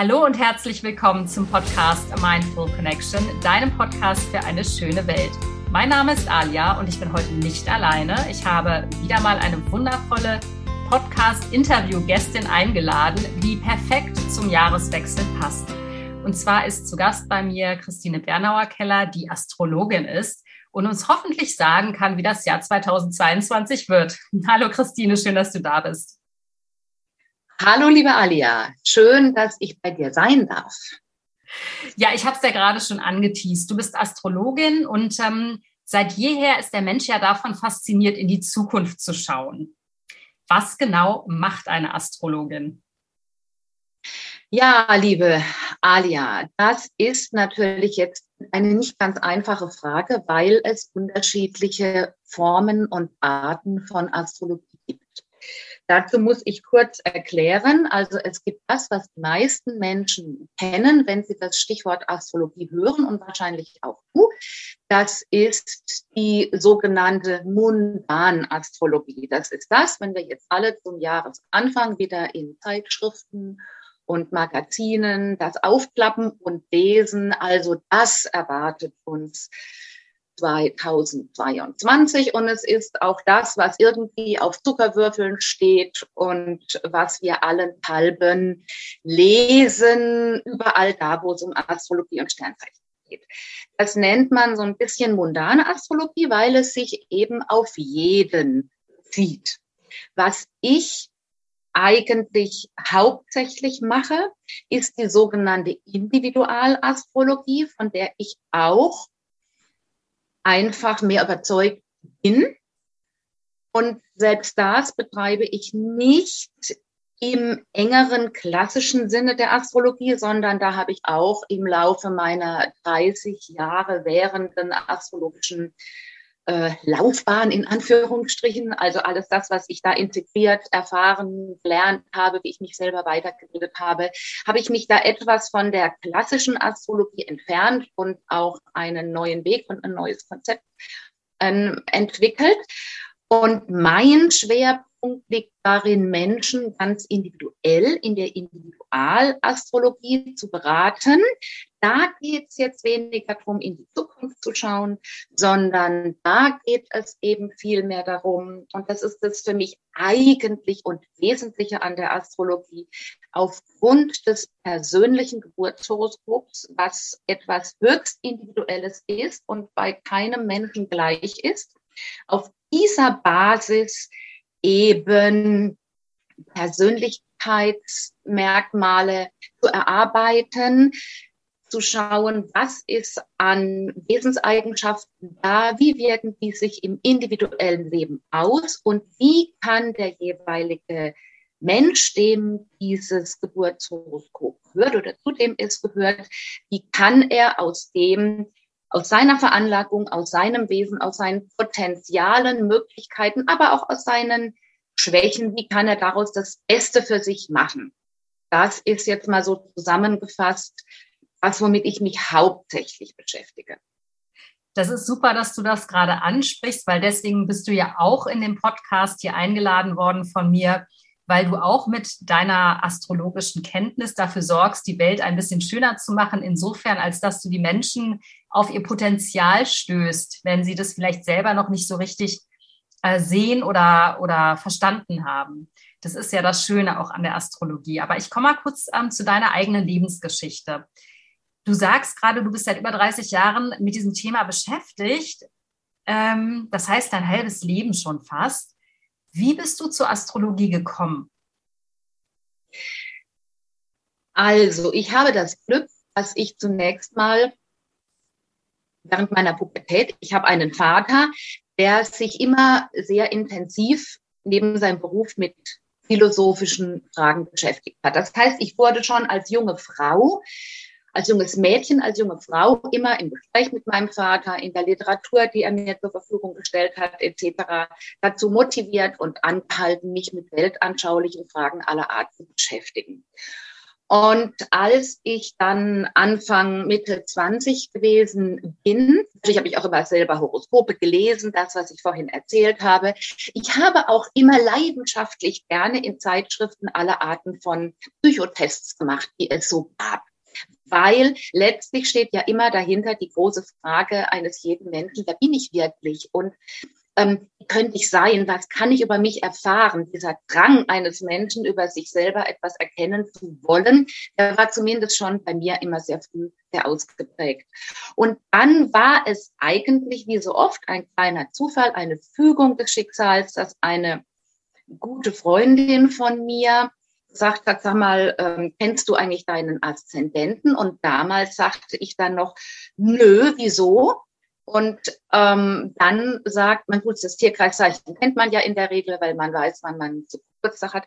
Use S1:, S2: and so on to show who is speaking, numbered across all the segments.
S1: Hallo und herzlich willkommen zum Podcast Mindful Connection, deinem Podcast für eine schöne Welt. Mein Name ist Alia und ich bin heute nicht alleine. Ich habe wieder mal eine wundervolle Podcast-Interview-Gästin eingeladen, die perfekt zum Jahreswechsel passt. Und zwar ist zu Gast bei mir Christine Bernauer-Keller, die Astrologin ist und uns hoffentlich sagen kann, wie das Jahr 2022 wird. Hallo Christine, schön, dass du da bist.
S2: Hallo, liebe Alia. Schön, dass ich bei dir sein darf.
S1: Ja, ich habe es ja gerade schon angeteased. Du bist Astrologin und ähm, seit jeher ist der Mensch ja davon fasziniert, in die Zukunft zu schauen. Was genau macht eine Astrologin?
S2: Ja, liebe Alia, das ist natürlich jetzt eine nicht ganz einfache Frage, weil es unterschiedliche Formen und Arten von Astrologie gibt. Dazu muss ich kurz erklären. Also es gibt das, was die meisten Menschen kennen, wenn sie das Stichwort Astrologie hören und wahrscheinlich auch du. Das ist die sogenannte Mundan-Astrologie. Das ist das, wenn wir jetzt alle zum Jahresanfang wieder in Zeitschriften und Magazinen das aufklappen und lesen. Also das erwartet uns 2022 und es ist auch das, was irgendwie auf Zuckerwürfeln steht und was wir allenthalben lesen, überall da, wo es um Astrologie und Sternzeichen geht. Das nennt man so ein bisschen mundane Astrologie, weil es sich eben auf jeden zieht. Was ich eigentlich hauptsächlich mache, ist die sogenannte Individualastrologie, von der ich auch einfach mehr überzeugt bin. Und selbst das betreibe ich nicht im engeren klassischen Sinne der Astrologie, sondern da habe ich auch im Laufe meiner 30 Jahre währenden astrologischen äh, Laufbahn in Anführungsstrichen, also alles das, was ich da integriert, erfahren, gelernt habe, wie ich mich selber weitergebildet habe, habe ich mich da etwas von der klassischen Astrologie entfernt und auch einen neuen Weg und ein neues Konzept ähm, entwickelt. Und mein Schwerpunkt liegt darin, Menschen ganz individuell in der Individualastrologie zu beraten. Da geht es jetzt weniger darum, in die Zukunft zu schauen, sondern da geht es eben viel mehr darum, und das ist das für mich eigentlich und Wesentliche an der Astrologie, aufgrund des persönlichen Geburtshoroskops, was etwas höchst Individuelles ist und bei keinem Menschen gleich ist, auf dieser Basis eben Persönlichkeitsmerkmale zu erarbeiten, zu schauen, was ist an Wesenseigenschaften da, wie wirken die sich im individuellen Leben aus und wie kann der jeweilige Mensch, dem dieses Geburtshoroskop gehört oder zu dem es gehört, wie kann er aus dem aus seiner Veranlagung, aus seinem Wesen, aus seinen Potenzialen, Möglichkeiten, aber auch aus seinen Schwächen, wie kann er daraus das Beste für sich machen? Das ist jetzt mal so zusammengefasst, was womit ich mich hauptsächlich beschäftige.
S1: Das ist super, dass du das gerade ansprichst, weil deswegen bist du ja auch in dem Podcast hier eingeladen worden von mir, weil du auch mit deiner astrologischen Kenntnis dafür sorgst, die Welt ein bisschen schöner zu machen, insofern, als dass du die Menschen auf ihr Potenzial stößt, wenn sie das vielleicht selber noch nicht so richtig äh, sehen oder, oder verstanden haben. Das ist ja das Schöne auch an der Astrologie. Aber ich komme mal kurz ähm, zu deiner eigenen Lebensgeschichte. Du sagst gerade, du bist seit über 30 Jahren mit diesem Thema beschäftigt. Ähm, das heißt, dein halbes Leben schon fast. Wie bist du zur Astrologie gekommen?
S2: Also, ich habe das Glück, dass ich zunächst mal während meiner Pubertät, ich habe einen Vater, der sich immer sehr intensiv neben seinem Beruf mit philosophischen Fragen beschäftigt hat. Das heißt, ich wurde schon als junge Frau als junges Mädchen, als junge Frau immer im Gespräch mit meinem Vater, in der Literatur, die er mir zur Verfügung gestellt hat, etc., dazu motiviert und angehalten, mich mit weltanschaulichen Fragen aller Art zu beschäftigen. Und als ich dann Anfang Mitte 20 gewesen bin, natürlich habe ich auch immer selber Horoskope gelesen, das, was ich vorhin erzählt habe. Ich habe auch immer leidenschaftlich gerne in Zeitschriften alle Arten von Psychotests gemacht, die es so gab. Weil letztlich steht ja immer dahinter die große Frage eines jeden Menschen, wer bin ich wirklich? Und ähm, könnte ich sein? Was kann ich über mich erfahren? Dieser Drang eines Menschen, über sich selber etwas erkennen zu wollen, der war zumindest schon bei mir immer sehr früh sehr ausgeprägt. Und dann war es eigentlich wie so oft ein kleiner Zufall, eine Fügung des Schicksals, dass eine gute Freundin von mir sagt hat, sag mal, ähm, kennst du eigentlich deinen Aszendenten? Und damals sagte ich dann noch, nö, wieso? Und ähm, dann sagt man, gut, das Tierkreiszeichen kennt man ja in der Regel, weil man weiß, wann man zu Geburtstag hat.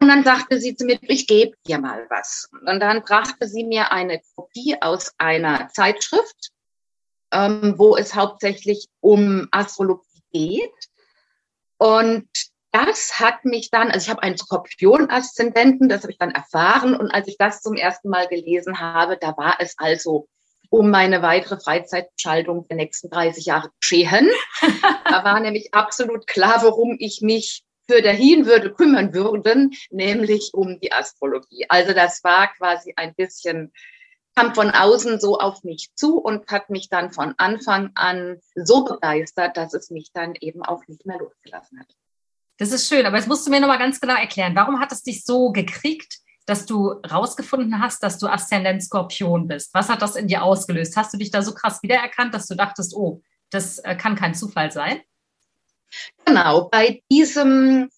S2: Und dann sagte sie zu mir, ich gebe dir mal was. Und dann brachte sie mir eine Kopie aus einer Zeitschrift, ähm, wo es hauptsächlich um Astrologie geht. Und das hat mich dann, also ich habe einen Skorpion-Aszendenten, das habe ich dann erfahren. Und als ich das zum ersten Mal gelesen habe, da war es also um meine weitere Freizeitschaltung der nächsten 30 Jahre geschehen. da war nämlich absolut klar, worum ich mich für dahin würde kümmern würden, nämlich um die Astrologie. Also das war quasi ein bisschen, kam von außen so auf mich zu und hat mich dann von Anfang an so begeistert, dass es mich dann eben auch nicht mehr losgelassen hat.
S1: Das ist schön, aber jetzt musst du mir nochmal ganz genau erklären, warum hat es dich so gekriegt, dass du rausgefunden hast, dass du Aszendent Skorpion bist? Was hat das in dir ausgelöst? Hast du dich da so krass wiedererkannt, dass du dachtest, oh, das äh, kann kein Zufall sein?
S2: Genau, bei diesem,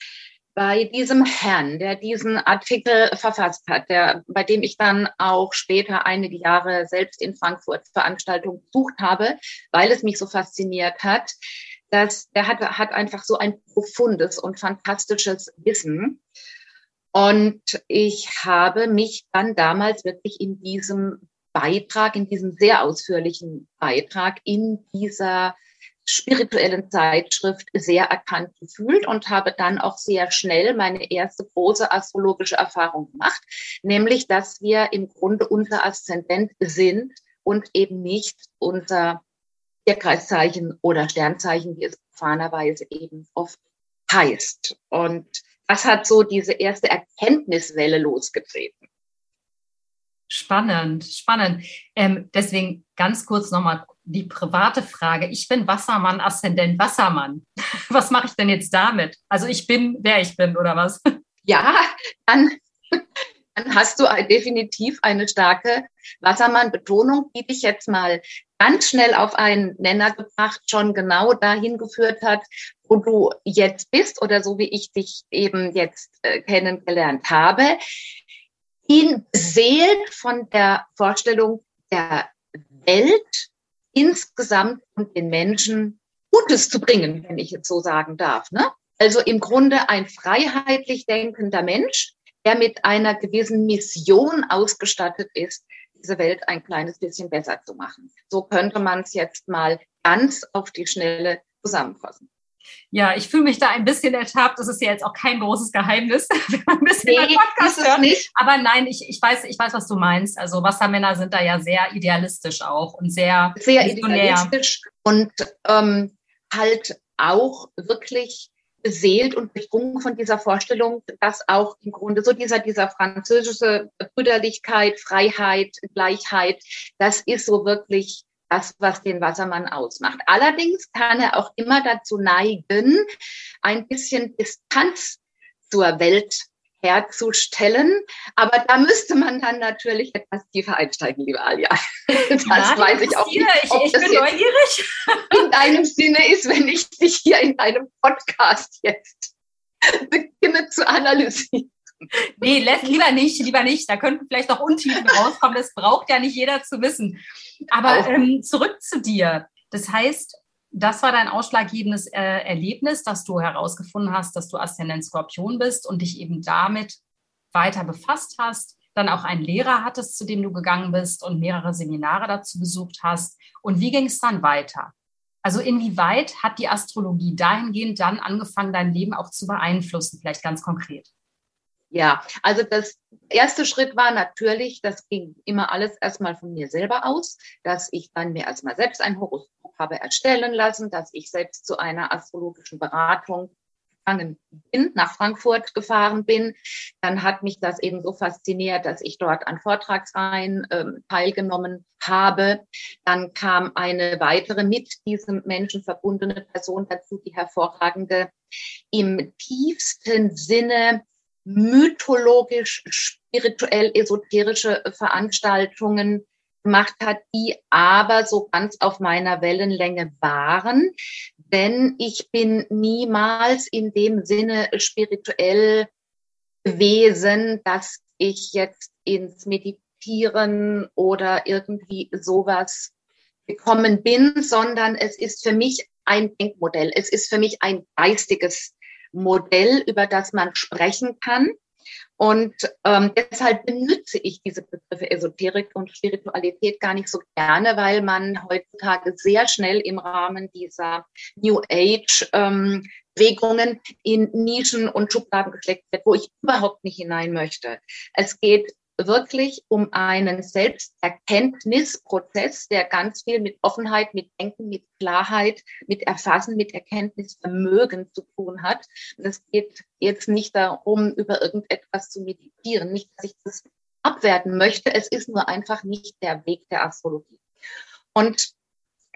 S2: bei diesem Herrn, der diesen Artikel verfasst hat, der, bei dem ich dann auch später einige Jahre selbst in Frankfurt Veranstaltungen besucht habe, weil es mich so fasziniert hat, dass der hat, hat einfach so ein profundes und fantastisches Wissen. Und ich habe mich dann damals wirklich in diesem Beitrag, in diesem sehr ausführlichen Beitrag in dieser spirituellen Zeitschrift sehr erkannt gefühlt und habe dann auch sehr schnell meine erste große astrologische Erfahrung gemacht, nämlich dass wir im Grunde unser Aszendent sind und eben nicht unser Tierkreiszeichen oder Sternzeichen, wie es profanerweise eben oft heißt. Und das hat so diese erste Erkenntniswelle losgetreten.
S1: Spannend, spannend. Ähm, deswegen ganz kurz nochmal die private Frage. Ich bin Wassermann, Aszendent Wassermann. Was mache ich denn jetzt damit? Also ich bin, wer ich bin, oder was?
S2: Ja, dann, dann hast du definitiv eine starke Wassermann-Betonung, die dich jetzt mal ganz schnell auf einen Nenner gebracht, schon genau dahin geführt hat, wo du jetzt bist oder so wie ich dich eben jetzt äh, kennengelernt habe, ihn beseelt von der Vorstellung der Welt insgesamt und den Menschen Gutes zu bringen, wenn ich jetzt so sagen darf. Ne? Also im Grunde ein freiheitlich denkender Mensch, der mit einer gewissen Mission ausgestattet ist, diese Welt ein kleines bisschen besser zu machen. So könnte man es jetzt mal ganz auf die Schnelle zusammenfassen.
S1: Ja, ich fühle mich da ein bisschen ertappt. Das ist ja jetzt auch kein großes Geheimnis, wenn man ein bisschen
S2: nee, Podcast hört. Nicht.
S1: Aber nein, ich, ich, weiß, ich weiß, was du meinst. Also Wassermänner sind da ja sehr idealistisch auch und sehr,
S2: sehr idealistisch und ähm, halt auch wirklich beseelt und durchdrungen von dieser Vorstellung, dass auch im Grunde so dieser, dieser französische Brüderlichkeit, Freiheit, Gleichheit, das ist so wirklich das, was den Wassermann ausmacht. Allerdings kann er auch immer dazu neigen, ein bisschen Distanz zur Welt herzustellen. Aber da müsste man dann natürlich etwas tiefer einsteigen, liebe Alia.
S1: Das ja, weiß ich auch nicht. Ich, ich bin neugierig.
S2: In deinem Sinne ist, wenn ich dich hier in deinem Podcast jetzt beginne zu analysieren.
S1: Nee, lieber nicht, lieber nicht. Da könnten vielleicht auch Untiefen rauskommen. Das braucht ja nicht jeder zu wissen. Aber ähm, zurück zu dir. Das heißt, das war dein ausschlaggebendes äh, Erlebnis, dass du herausgefunden hast, dass du Aszendent Skorpion bist und dich eben damit weiter befasst hast, dann auch einen Lehrer hattest, zu dem du gegangen bist und mehrere Seminare dazu besucht hast. Und wie ging es dann weiter? Also inwieweit hat die Astrologie dahingehend dann angefangen, dein Leben auch zu beeinflussen, vielleicht ganz konkret?
S2: Ja, also das erste Schritt war natürlich, das ging immer alles erstmal von mir selber aus, dass ich dann mir erstmal selbst ein Horoskop habe erstellen lassen, dass ich selbst zu einer astrologischen Beratung gegangen bin, nach Frankfurt gefahren bin. Dann hat mich das eben so fasziniert, dass ich dort an Vortragsreihen ähm, teilgenommen habe. Dann kam eine weitere mit diesem Menschen verbundene Person dazu, die hervorragende im tiefsten Sinne mythologisch, spirituell, esoterische Veranstaltungen gemacht hat, die aber so ganz auf meiner Wellenlänge waren. Denn ich bin niemals in dem Sinne spirituell gewesen, dass ich jetzt ins Meditieren oder irgendwie sowas gekommen bin, sondern es ist für mich ein Denkmodell. Es ist für mich ein geistiges Modell, über das man sprechen kann. Und ähm, deshalb benutze ich diese Begriffe Esoterik und Spiritualität gar nicht so gerne, weil man heutzutage sehr schnell im Rahmen dieser New Age ähm, Bewegungen in Nischen und Schubladen gesteckt wird, wo ich überhaupt nicht hinein möchte. Es geht wirklich um einen Selbsterkenntnisprozess, der ganz viel mit Offenheit, mit Denken, mit Klarheit, mit Erfassen, mit Erkenntnisvermögen zu tun hat. Es geht jetzt nicht darum, über irgendetwas zu meditieren. Nicht, dass ich das abwerten möchte. Es ist nur einfach nicht der Weg der Astrologie. Und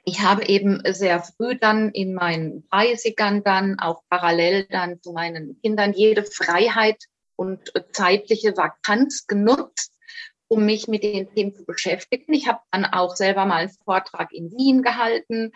S2: ich habe eben sehr früh dann in meinen 30ern dann auch parallel dann zu meinen Kindern jede Freiheit und zeitliche Vakanz genutzt, um mich mit den Themen zu beschäftigen. Ich habe dann auch selber mal einen Vortrag in Wien gehalten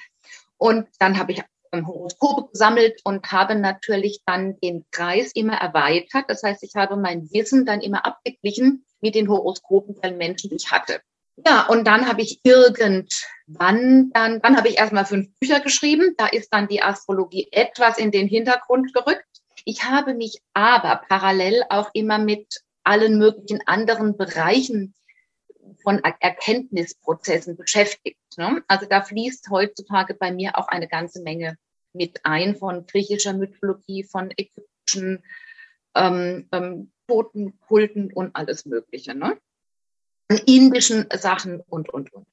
S2: und dann habe ich Horoskope gesammelt und habe natürlich dann den Kreis immer erweitert. Das heißt, ich habe mein Wissen dann immer abgeglichen mit den Horoskopen der Menschen, die ich hatte. Ja, und dann habe ich irgendwann dann, dann habe ich erstmal fünf Bücher geschrieben. Da ist dann die Astrologie etwas in den Hintergrund gerückt. Ich habe mich aber parallel auch immer mit allen möglichen anderen Bereichen von Erkenntnisprozessen beschäftigt. Ne? Also da fließt heutzutage bei mir auch eine ganze Menge mit ein von griechischer Mythologie, von ägyptischen ähm, ähm, Totenkulten und alles Mögliche. Ne? Indischen Sachen und, und, und.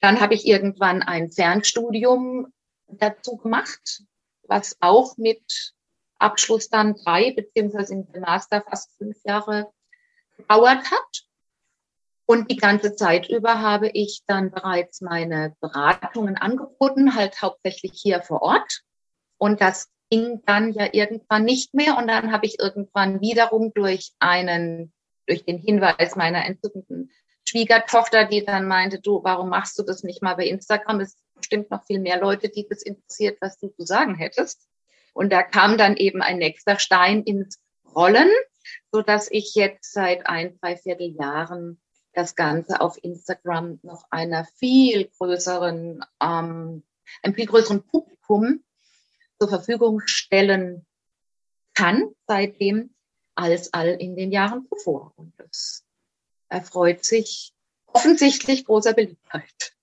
S2: Dann habe ich irgendwann ein Fernstudium dazu gemacht, was auch mit Abschluss dann drei, beziehungsweise im Master fast fünf Jahre gedauert hat. Und die ganze Zeit über habe ich dann bereits meine Beratungen angeboten, halt hauptsächlich hier vor Ort. Und das ging dann ja irgendwann nicht mehr. Und dann habe ich irgendwann wiederum durch einen, durch den Hinweis meiner entzückenden Schwiegertochter, die dann meinte, du, warum machst du das nicht mal bei Instagram? Es bestimmt noch viel mehr Leute, die das interessiert, was du zu sagen hättest. Und da kam dann eben ein nächster Stein ins Rollen, so dass ich jetzt seit ein, dreiviertel Jahren das Ganze auf Instagram noch einer viel größeren, ähm, einem viel größeren Publikum zur Verfügung stellen kann seitdem als all in den Jahren zuvor. Und das erfreut sich offensichtlich großer Beliebtheit.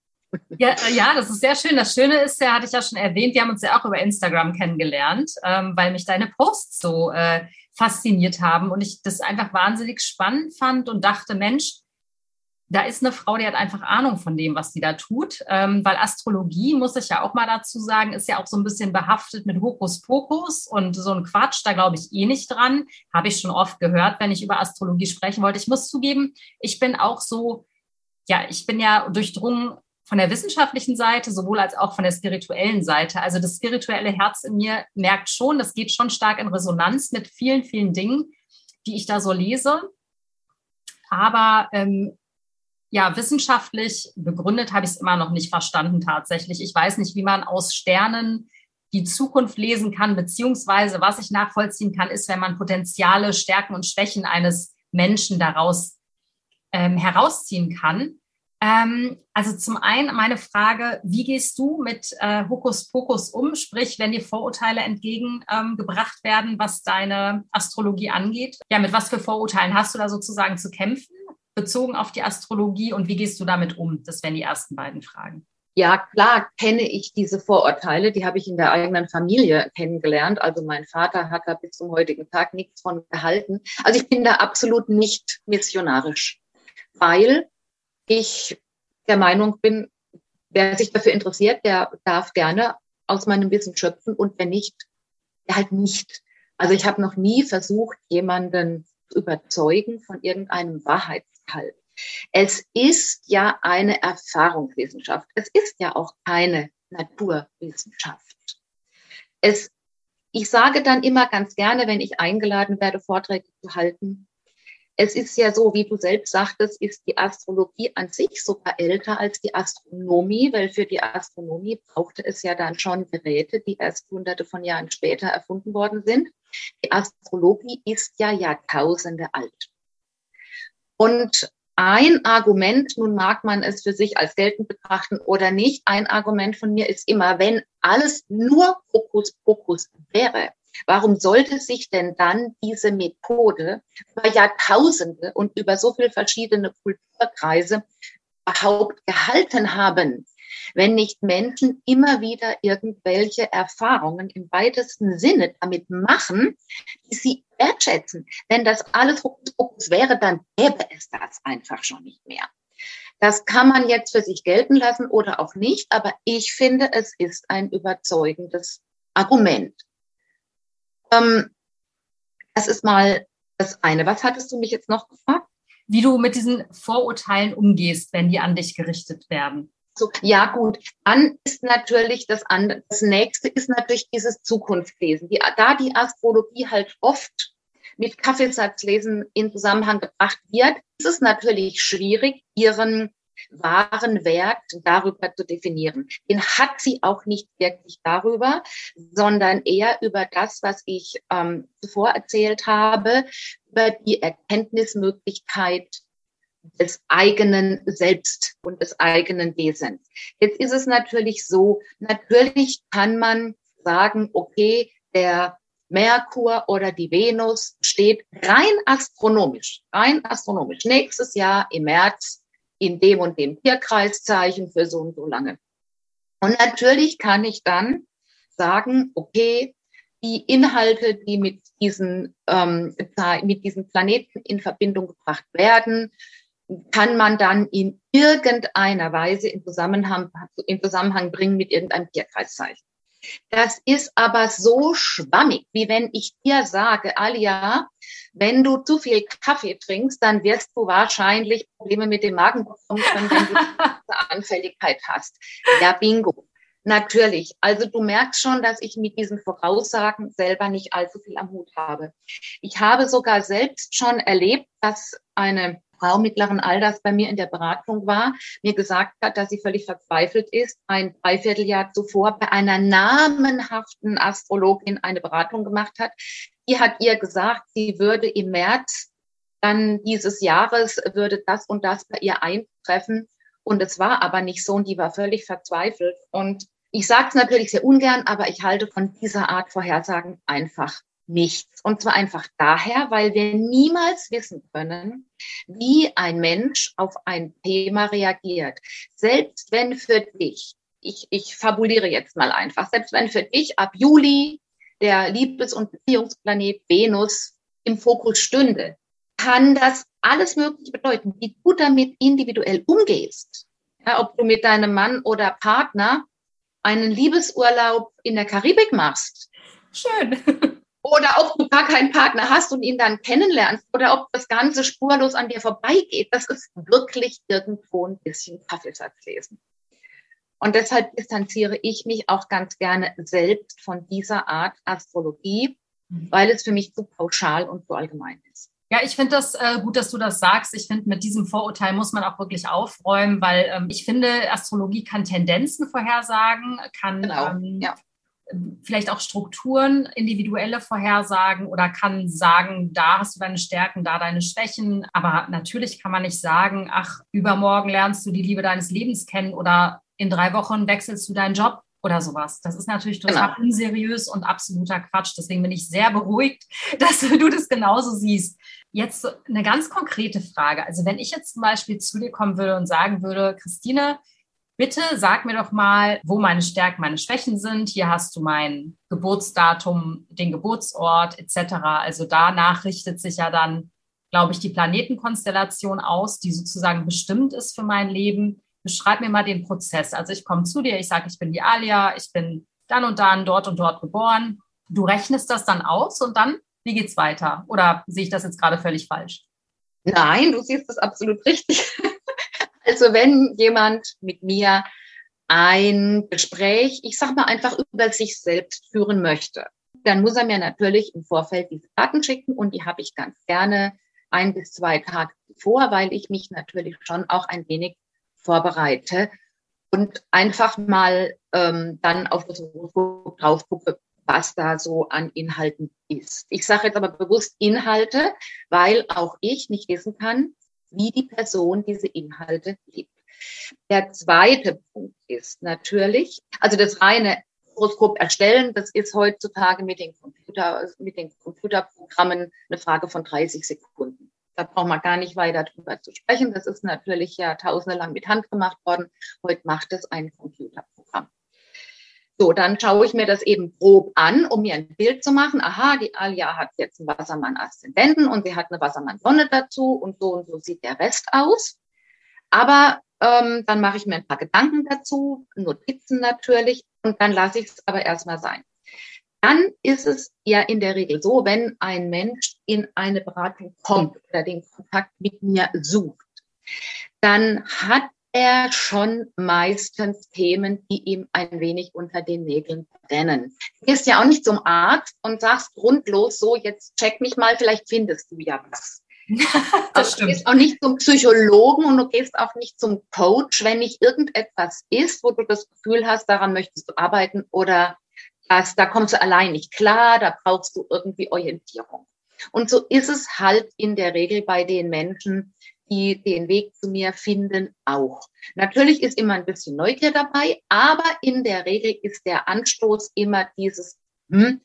S1: Ja, äh, ja, das ist sehr schön. Das Schöne ist ja, hatte ich ja schon erwähnt, wir haben uns ja auch über Instagram kennengelernt, ähm, weil mich deine Posts so äh, fasziniert haben und ich das einfach wahnsinnig spannend fand und dachte, Mensch, da ist eine Frau, die hat einfach Ahnung von dem, was sie da tut, ähm, weil Astrologie, muss ich ja auch mal dazu sagen, ist ja auch so ein bisschen behaftet mit Hokuspokus und so ein Quatsch, da glaube ich eh nicht dran. Habe ich schon oft gehört, wenn ich über Astrologie sprechen wollte. Ich muss zugeben, ich bin auch so, ja, ich bin ja durchdrungen von der wissenschaftlichen Seite, sowohl als auch von der spirituellen Seite. Also das spirituelle Herz in mir merkt schon, das geht schon stark in Resonanz mit vielen, vielen Dingen, die ich da so lese. Aber ähm, ja, wissenschaftlich begründet habe ich es immer noch nicht verstanden tatsächlich. Ich weiß nicht, wie man aus Sternen die Zukunft lesen kann, beziehungsweise was ich nachvollziehen kann, ist, wenn man Potenziale, Stärken und Schwächen eines Menschen daraus ähm, herausziehen kann. Ähm, also zum einen meine Frage, wie gehst du mit äh, Hokuspokus um? Sprich, wenn dir Vorurteile entgegengebracht ähm, werden, was deine Astrologie angeht. Ja, mit was für Vorurteilen hast du da sozusagen zu kämpfen, bezogen auf die Astrologie und wie gehst du damit um? Das wären die ersten beiden Fragen.
S2: Ja, klar kenne ich diese Vorurteile, die habe ich in der eigenen Familie kennengelernt. Also mein Vater hat da bis zum heutigen Tag nichts von gehalten. Also ich bin da absolut nicht missionarisch, weil ich der Meinung bin, wer sich dafür interessiert, der darf gerne aus meinem Wissen schöpfen und wer nicht, der halt nicht. Also ich habe noch nie versucht, jemanden zu überzeugen von irgendeinem Wahrheitsgehalt. Es ist ja eine Erfahrungswissenschaft. Es ist ja auch keine Naturwissenschaft. Es, ich sage dann immer ganz gerne, wenn ich eingeladen werde, Vorträge zu halten, es ist ja so, wie du selbst sagtest, ist die Astrologie an sich sogar älter als die Astronomie, weil für die Astronomie brauchte es ja dann schon Geräte, die erst hunderte von Jahren später erfunden worden sind. Die Astrologie ist ja Jahrtausende alt. Und ein Argument, nun mag man es für sich als geltend betrachten oder nicht, ein Argument von mir ist immer, wenn alles nur Fokus-Fokus wäre, warum sollte sich denn dann diese Methode über Jahrtausende und über so viele verschiedene Kulturkreise überhaupt gehalten haben? wenn nicht Menschen immer wieder irgendwelche Erfahrungen im weitesten Sinne damit machen, die sie wertschätzen. Wenn das alles Hokuspokus wäre, dann gäbe es das einfach schon nicht mehr. Das kann man jetzt für sich gelten lassen oder auch nicht, aber ich finde, es ist ein überzeugendes Argument. Ähm, das ist mal das eine. Was hattest du mich jetzt noch gefragt?
S1: Wie du mit diesen Vorurteilen umgehst, wenn die an dich gerichtet werden.
S2: So, ja gut, dann ist natürlich das andere, das nächste ist natürlich dieses Zukunftslesen. Die, da die Astrologie halt oft mit Kaffeesatzlesen in Zusammenhang gebracht wird, ist es natürlich schwierig, ihren wahren Wert darüber zu definieren. Den hat sie auch nicht wirklich darüber, sondern eher über das, was ich ähm, zuvor erzählt habe, über die Erkenntnismöglichkeit des eigenen Selbst und des eigenen Wesens. Jetzt ist es natürlich so, natürlich kann man sagen, okay, der Merkur oder die Venus steht rein astronomisch, rein astronomisch nächstes Jahr im März in dem und dem Tierkreiszeichen für so und so lange. Und natürlich kann ich dann sagen, okay, die Inhalte, die mit diesen, ähm, mit diesen Planeten in Verbindung gebracht werden, kann man dann in irgendeiner Weise in Zusammenhang, in Zusammenhang bringen mit irgendeinem Tierkreiszeichen. Das ist aber so schwammig, wie wenn ich dir sage, Alia, wenn du zu viel Kaffee trinkst, dann wirst du wahrscheinlich Probleme mit dem Magen bekommen können, wenn du eine Anfälligkeit hast. Ja, bingo. Natürlich. Also du merkst schon, dass ich mit diesen Voraussagen selber nicht allzu viel am Hut habe. Ich habe sogar selbst schon erlebt, dass eine Frau mittleren Alters bei mir in der Beratung war, mir gesagt hat, dass sie völlig verzweifelt ist, ein Dreivierteljahr zuvor bei einer namenhaften Astrologin eine Beratung gemacht hat. Die hat ihr gesagt, sie würde im März dann dieses Jahres würde das und das bei ihr eintreffen. Und es war aber nicht so und die war völlig verzweifelt. Und ich sage es natürlich sehr ungern, aber ich halte von dieser Art Vorhersagen einfach nichts. Und zwar einfach daher, weil wir niemals wissen können, wie ein Mensch auf ein Thema reagiert. Selbst wenn für dich, ich, ich fabuliere jetzt mal einfach, selbst wenn für dich ab Juli der Liebes- und Beziehungsplanet Venus im Fokus stünde, kann das alles Mögliche bedeuten, wie du damit individuell umgehst. Ja, ob du mit deinem Mann oder Partner einen Liebesurlaub in der Karibik machst.
S1: Schön.
S2: Oder ob du gar keinen Partner hast und ihn dann kennenlernst oder ob das Ganze spurlos an dir vorbeigeht. Das ist wirklich irgendwo ein bisschen Kaffeesatz lesen. Und deshalb distanziere ich mich auch ganz gerne selbst von dieser Art Astrologie, mhm. weil es für mich zu pauschal und zu allgemein ist.
S1: Ja, ich finde das äh, gut, dass du das sagst. Ich finde, mit diesem Vorurteil muss man auch wirklich aufräumen, weil ähm, ich finde, Astrologie kann Tendenzen vorhersagen, kann genau. ähm, ja vielleicht auch Strukturen, individuelle Vorhersagen oder kann sagen, da hast du deine Stärken, da deine Schwächen. Aber natürlich kann man nicht sagen, ach, übermorgen lernst du die Liebe deines Lebens kennen oder in drei Wochen wechselst du deinen Job oder sowas. Das ist natürlich total genau. unseriös und absoluter Quatsch. Deswegen bin ich sehr beruhigt, dass du das genauso siehst. Jetzt eine ganz konkrete Frage. Also wenn ich jetzt zum Beispiel zu dir kommen würde und sagen würde, Christine, Bitte sag mir doch mal, wo meine Stärken, meine Schwächen sind. Hier hast du mein Geburtsdatum, den Geburtsort etc. Also danach richtet sich ja dann, glaube ich, die Planetenkonstellation aus, die sozusagen bestimmt ist für mein Leben. Beschreib mir mal den Prozess. Also ich komme zu dir, ich sage, ich bin die Alia, ich bin dann und dann dort und dort geboren. Du rechnest das dann aus und dann, wie geht's weiter? Oder sehe ich das jetzt gerade völlig falsch?
S2: Nein, du siehst das absolut richtig. Also wenn jemand mit mir ein Gespräch, ich sag mal einfach über sich selbst führen möchte, dann muss er mir natürlich im Vorfeld diese Daten schicken und die habe ich ganz gerne ein bis zwei Tage vor, weil ich mich natürlich schon auch ein wenig vorbereite und einfach mal ähm, dann auf das Horoskop drauf gucke, was da so an Inhalten ist. Ich sage jetzt aber bewusst Inhalte, weil auch ich nicht wissen kann, wie die Person diese Inhalte liebt. Der zweite Punkt ist natürlich, also das reine Horoskop erstellen, das ist heutzutage mit den, Computer, mit den Computerprogrammen eine Frage von 30 Sekunden. Da braucht man gar nicht weiter drüber zu sprechen. Das ist natürlich ja tausendelang mit Hand gemacht worden. Heute macht es ein Computerprogramm. So, dann schaue ich mir das eben grob an, um mir ein Bild zu machen. Aha, die Alia hat jetzt einen Wassermann-Aszendenten und sie hat eine Wassermann-Sonne dazu und so und so sieht der Rest aus. Aber ähm, dann mache ich mir ein paar Gedanken dazu, Notizen natürlich und dann lasse ich es aber erstmal sein. Dann ist es ja in der Regel so, wenn ein Mensch in eine Beratung kommt oder den Kontakt mit mir sucht, dann hat er schon meistens Themen, die ihm ein wenig unter den Nägeln brennen. Du gehst ja auch nicht zum Arzt und sagst grundlos so, jetzt check mich mal, vielleicht findest du ja was. das stimmt. Du gehst auch nicht zum Psychologen und du gehst auch nicht zum Coach, wenn nicht irgendetwas ist, wo du das Gefühl hast, daran möchtest du arbeiten oder das, da kommst du allein nicht klar, da brauchst du irgendwie Orientierung. Und so ist es halt in der Regel bei den Menschen, die den Weg zu mir finden, auch. Natürlich ist immer ein bisschen Neugier dabei, aber in der Regel ist der Anstoß immer dieses hm,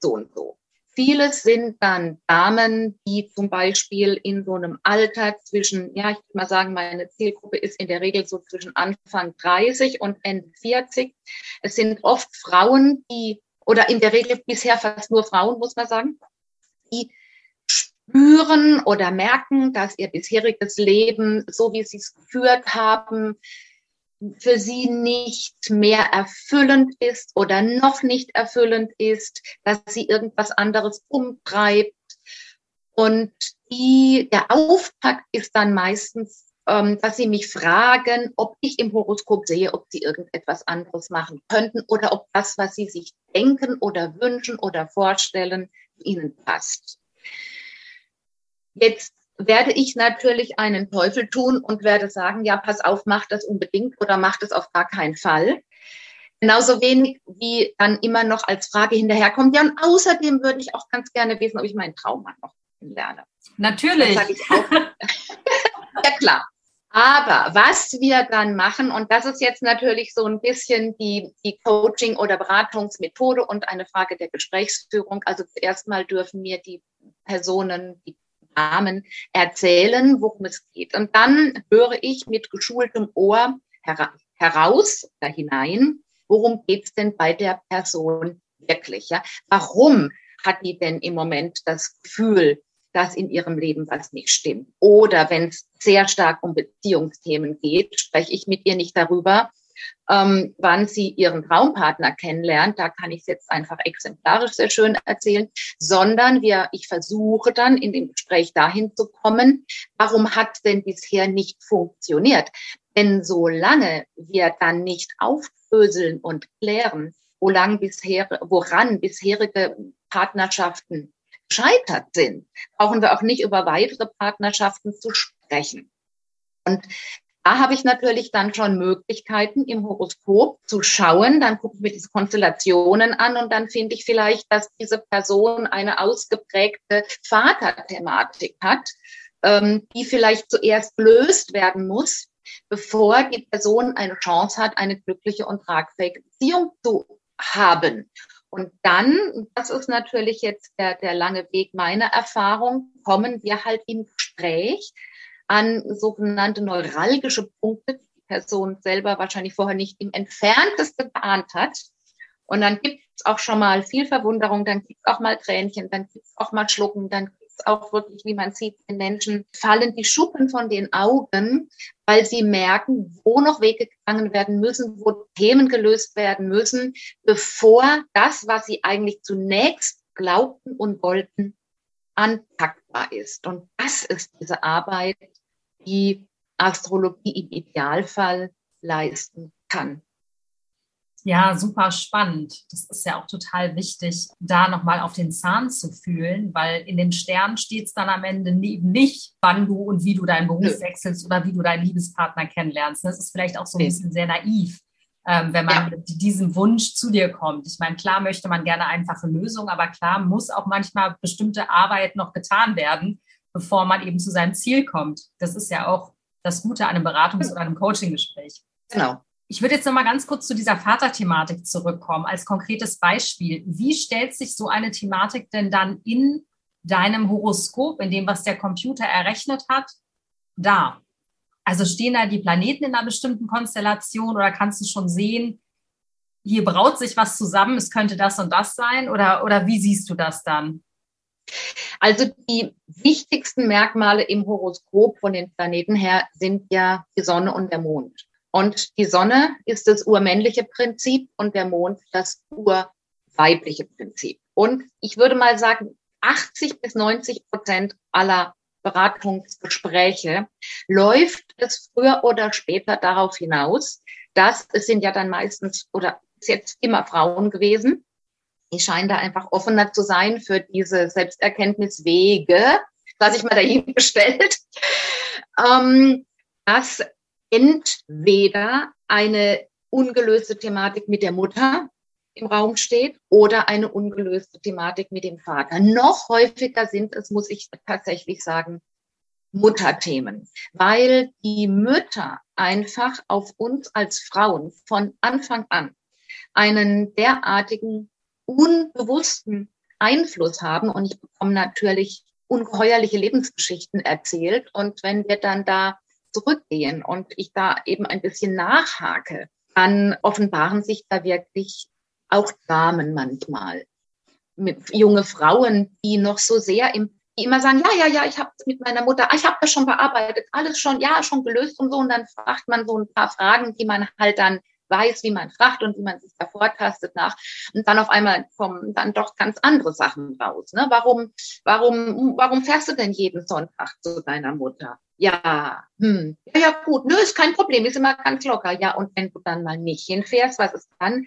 S2: so und so. Viele sind dann Damen, die zum Beispiel in so einem Alter zwischen, ja, ich würde mal sagen, meine Zielgruppe ist in der Regel so zwischen Anfang 30 und Ende 40. Es sind oft Frauen, die, oder in der Regel bisher fast nur Frauen, muss man sagen, die spüren oder merken, dass ihr bisheriges Leben, so wie sie es geführt haben, für sie nicht mehr erfüllend ist oder noch nicht erfüllend ist, dass sie irgendwas anderes umtreibt. Und die, der Auftakt ist dann meistens, ähm, dass sie mich fragen, ob ich im Horoskop sehe, ob sie irgendetwas anderes machen könnten oder ob das, was sie sich denken oder wünschen oder vorstellen, ihnen passt. Jetzt werde ich natürlich einen Teufel tun und werde sagen, ja, pass auf, mach das unbedingt oder mach das auf gar keinen Fall. Genauso wenig wie dann immer noch als Frage hinterherkommt. Ja, und außerdem würde ich auch ganz gerne wissen, ob ich meinen Traummann noch lerne.
S1: Natürlich.
S2: Ja, klar. Aber was wir dann machen, und das ist jetzt natürlich so ein bisschen die, die Coaching- oder Beratungsmethode und eine Frage der Gesprächsführung. Also zuerst mal dürfen mir die Personen, die Rahmen erzählen, worum es geht. Und dann höre ich mit geschultem Ohr hera heraus da hinein, worum geht es denn bei der Person wirklich? Ja? Warum hat die denn im Moment das Gefühl, dass in ihrem Leben was nicht stimmt? Oder wenn es sehr stark um Beziehungsthemen geht, spreche ich mit ihr nicht darüber, ähm, wann sie ihren Traumpartner kennenlernt. Da kann ich es jetzt einfach exemplarisch sehr schön erzählen, sondern wir, ich versuche dann in dem Gespräch dahin zu kommen, warum hat denn bisher nicht funktioniert? Denn solange wir dann nicht aufdröseln und klären, woran, bisher, woran bisherige Partnerschaften gescheitert sind, brauchen wir auch nicht über weitere Partnerschaften zu sprechen. Und da habe ich natürlich dann schon Möglichkeiten im Horoskop zu schauen. Dann gucke ich mir diese Konstellationen an und dann finde ich vielleicht, dass diese Person eine ausgeprägte Vaterthematik hat, ähm, die vielleicht zuerst gelöst werden muss, bevor die Person eine Chance hat, eine glückliche und tragfähige Beziehung zu haben. Und dann, das ist natürlich jetzt der, der lange Weg meiner Erfahrung, kommen wir halt im Gespräch an sogenannte neuralgische Punkte, die Person selber wahrscheinlich vorher nicht im entferntesten geahnt hat. Und dann gibt es auch schon mal viel Verwunderung, dann gibt es auch mal Tränchen, dann gibt es auch mal Schlucken, dann gibt es auch wirklich, wie man sieht, den Menschen fallen die Schuppen von den Augen, weil sie merken, wo noch Wege gegangen werden müssen, wo Themen gelöst werden müssen, bevor das, was sie eigentlich zunächst glaubten und wollten, anpackbar ist. Und das ist diese Arbeit, die Astrologie im Idealfall leisten kann.
S1: Ja, super spannend. Das ist ja auch total wichtig, da nochmal auf den Zahn zu fühlen, weil in den Sternen steht es dann am Ende nicht, wann du und wie du deinen Beruf wechselst oder wie du deinen Liebespartner kennenlernst. Das ist vielleicht auch so ein bisschen sehr naiv, ähm, wenn man ja. mit diesem Wunsch zu dir kommt. Ich meine, klar möchte man gerne einfache Lösungen, aber klar muss auch manchmal bestimmte Arbeit noch getan werden, bevor man eben zu seinem Ziel kommt. Das ist ja auch das Gute an einem Beratungs- oder einem Coaching-Gespräch.
S2: Genau.
S1: Ich würde jetzt noch mal ganz kurz zu dieser Vaterthematik zurückkommen, als konkretes Beispiel. Wie stellt sich so eine Thematik denn dann in deinem Horoskop, in dem, was der Computer errechnet hat, dar? Also stehen da die Planeten in einer bestimmten Konstellation oder kannst du schon sehen, hier braut sich was zusammen, es könnte das und das sein? Oder, oder wie siehst du das dann?
S2: Also die wichtigsten Merkmale im Horoskop von den Planeten her sind ja die Sonne und der Mond. Und die Sonne ist das urmännliche Prinzip und der Mond das urweibliche Prinzip. Und ich würde mal sagen, 80 bis 90 Prozent aller Beratungsgespräche läuft es früher oder später darauf hinaus, dass es sind ja dann meistens oder ist jetzt immer Frauen gewesen, die scheinen da einfach offener zu sein für diese Selbsterkenntniswege, was ich mal dahingestellt, ähm, dass entweder eine ungelöste Thematik mit der Mutter im Raum steht oder eine ungelöste Thematik mit dem Vater. Noch häufiger sind es, muss ich tatsächlich sagen, Mutterthemen, weil die Mütter einfach auf uns als Frauen von Anfang an einen derartigen unbewussten Einfluss haben. Und ich bekomme natürlich ungeheuerliche Lebensgeschichten erzählt. Und wenn wir dann da zurückgehen und ich da eben ein bisschen nachhake, dann offenbaren sich da wirklich auch Damen manchmal. Mit junge Frauen, die noch so sehr im die immer sagen, ja, ja, ja, ich habe mit meiner Mutter, ich habe das schon bearbeitet, alles schon, ja, schon gelöst und so. Und dann fragt man so ein paar Fragen, die man halt dann weiß, wie man fragt und wie man sich da vortastet nach. Und dann auf einmal kommen dann doch ganz andere Sachen raus. Ne? Warum, warum, warum fährst du denn jeden Sonntag zu deiner Mutter? Ja, hm, ja, ja, gut, nö, ist kein Problem, ist immer ganz locker. Ja, und wenn du dann mal nicht hinfährst, was ist dann?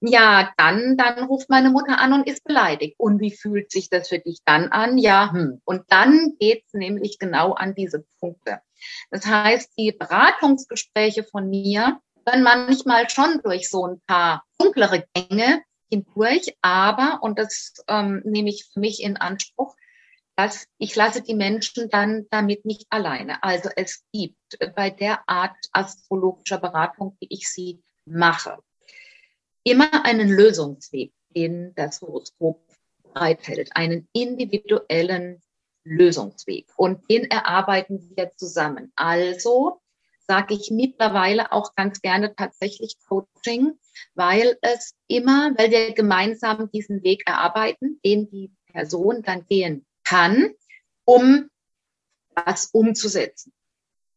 S2: Ja, dann, dann ruft meine Mutter an und ist beleidigt. Und wie fühlt sich das für dich dann an? Ja, hm. Und dann geht's nämlich genau an diese Punkte. Das heißt, die Beratungsgespräche von mir dann manchmal schon durch so ein paar dunklere Gänge hindurch, aber, und das ähm, nehme ich für mich in Anspruch, dass ich lasse die Menschen dann damit nicht alleine. Also es gibt bei der Art astrologischer Beratung, wie ich sie mache, immer einen Lösungsweg, den das Horoskop bereithält, einen individuellen Lösungsweg. Und den erarbeiten wir zusammen. Also sage ich mittlerweile auch ganz gerne tatsächlich Coaching, weil es immer, weil wir gemeinsam diesen Weg erarbeiten, den die Person dann gehen kann, um das umzusetzen.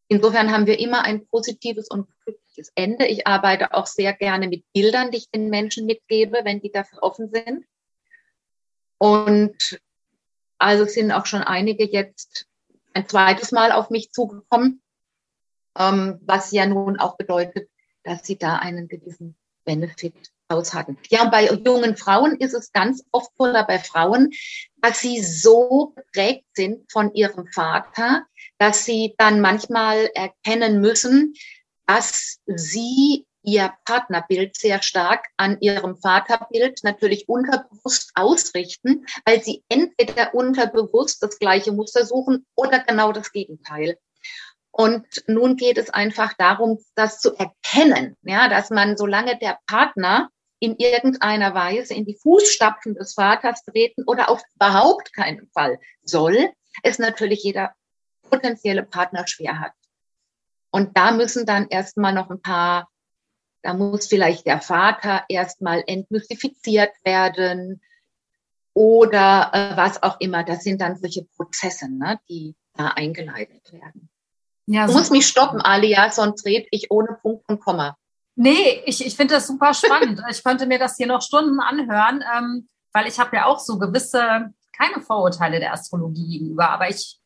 S2: Insofern haben wir immer ein positives und glückliches Ende. Ich arbeite auch sehr gerne mit Bildern, die ich den Menschen mitgebe, wenn die dafür offen sind. Und also sind auch schon einige jetzt ein zweites Mal auf mich zugekommen ähm, was ja nun auch bedeutet, dass sie da einen gewissen Benefit aus hatten. Ja, und bei jungen Frauen ist es ganz oft oder bei Frauen, dass sie so geprägt sind von ihrem Vater, dass sie dann manchmal erkennen müssen, dass sie ihr Partnerbild sehr stark an ihrem Vaterbild natürlich unterbewusst ausrichten, weil sie entweder unterbewusst das gleiche Muster suchen oder genau das Gegenteil. Und nun geht es einfach darum, das zu erkennen, ja, dass man, solange der Partner in irgendeiner Weise in die Fußstapfen des Vaters treten oder auf überhaupt keinen Fall soll, es natürlich jeder potenzielle Partner schwer hat. Und da müssen dann erstmal noch ein paar, da muss vielleicht der Vater erstmal entmystifiziert werden oder äh, was auch immer. Das sind dann solche Prozesse, ne, die da eingeleitet werden. Ja, du musst mich stoppen, Alia, sonst rede ich ohne Punkt und Komma.
S1: Nee, ich, ich finde das super spannend. ich könnte mir das hier noch Stunden anhören, ähm, weil ich habe ja auch so gewisse, keine Vorurteile der Astrologie gegenüber, aber ich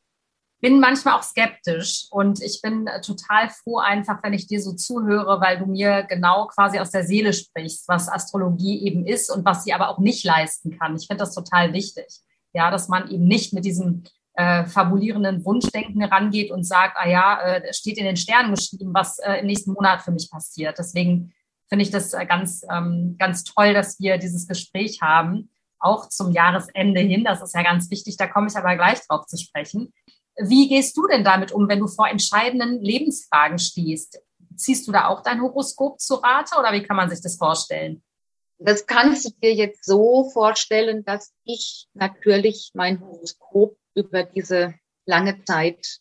S1: bin manchmal auch skeptisch und ich bin äh, total froh einfach, wenn ich dir so zuhöre, weil du mir genau quasi aus der Seele sprichst, was Astrologie eben ist und was sie aber auch nicht leisten kann. Ich finde das total wichtig. Ja, dass man eben nicht mit diesem äh, fabulierenden Wunschdenken rangeht und sagt, ah ja, äh, steht in den Sternen geschrieben, was äh, im nächsten Monat für mich passiert. Deswegen finde ich das äh, ganz, ähm, ganz toll, dass wir dieses Gespräch haben, auch zum Jahresende hin. Das ist ja ganz wichtig, da komme ich aber gleich drauf zu sprechen. Wie gehst du denn damit um, wenn du vor entscheidenden Lebensfragen stehst? Ziehst du da auch dein Horoskop zu Rate oder wie kann man sich das vorstellen?
S2: Das kannst du dir jetzt so vorstellen, dass ich natürlich mein Horoskop über diese lange Zeit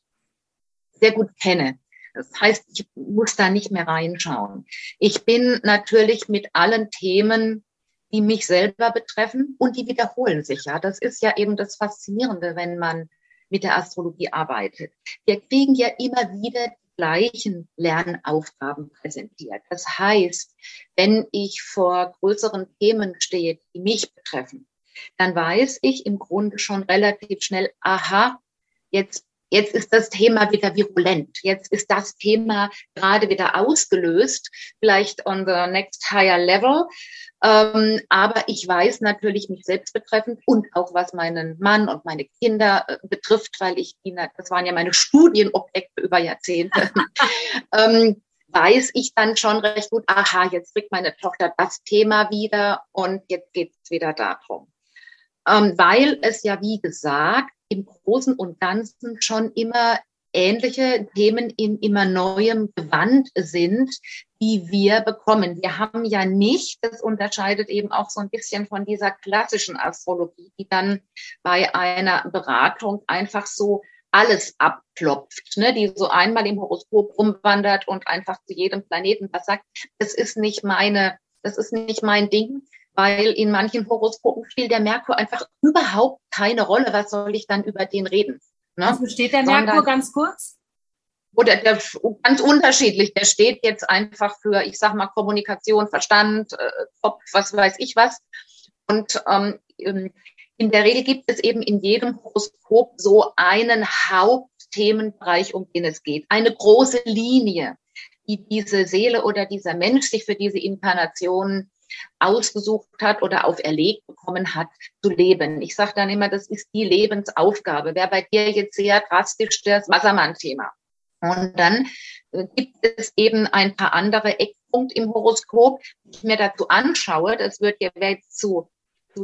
S2: sehr gut kenne. Das heißt, ich muss da nicht mehr reinschauen. Ich bin natürlich mit allen Themen, die mich selber betreffen und die wiederholen sich ja. Das ist ja eben das Faszinierende, wenn man mit der Astrologie arbeitet. Wir kriegen ja immer wieder die gleichen Lernaufgaben präsentiert. Das heißt, wenn ich vor größeren Themen stehe, die mich betreffen, dann weiß ich im Grunde schon relativ schnell, aha, jetzt Jetzt ist das Thema wieder virulent. Jetzt ist das Thema gerade wieder ausgelöst, vielleicht on the next higher level. Ähm, aber ich weiß natürlich mich selbst betreffend und auch was meinen Mann und meine Kinder äh, betrifft, weil ich, das waren ja meine Studienobjekte über Jahrzehnte, ähm, weiß ich dann schon recht gut, aha, jetzt kriegt meine Tochter das Thema wieder und jetzt geht es wieder darum. Ähm, weil es ja, wie gesagt, im Großen und Ganzen schon immer ähnliche Themen in immer neuem Gewand sind, die wir bekommen. Wir haben ja nicht, das unterscheidet eben auch so ein bisschen von dieser klassischen Astrologie, die dann bei einer Beratung einfach so alles abklopft, ne, die so einmal im Horoskop rumwandert und einfach zu jedem Planeten was sagt. Das ist nicht meine, das ist nicht mein Ding, weil in manchen Horoskopen spielt der Merkur einfach überhaupt keine Rolle. Was soll ich dann über den reden?
S1: Ne? Also steht der Merkur Sondern, ganz kurz?
S2: Oder der, ganz unterschiedlich. Der steht jetzt einfach für, ich sag mal, Kommunikation, Verstand, äh, Kopf, was weiß ich was. Und ähm, in der Regel gibt es eben in jedem Horoskop so einen Hauptthemenbereich, um den es geht. Eine große Linie, die diese Seele oder dieser Mensch sich für diese Inkarnation ausgesucht hat oder auferlegt bekommen hat, zu leben. Ich sage dann immer, das ist die Lebensaufgabe. Wäre bei dir jetzt sehr drastisch das Wassermann-Thema. Und dann äh, gibt es eben ein paar andere Eckpunkte im Horoskop, die ich mir dazu anschaue. Das wird ja jetzt zu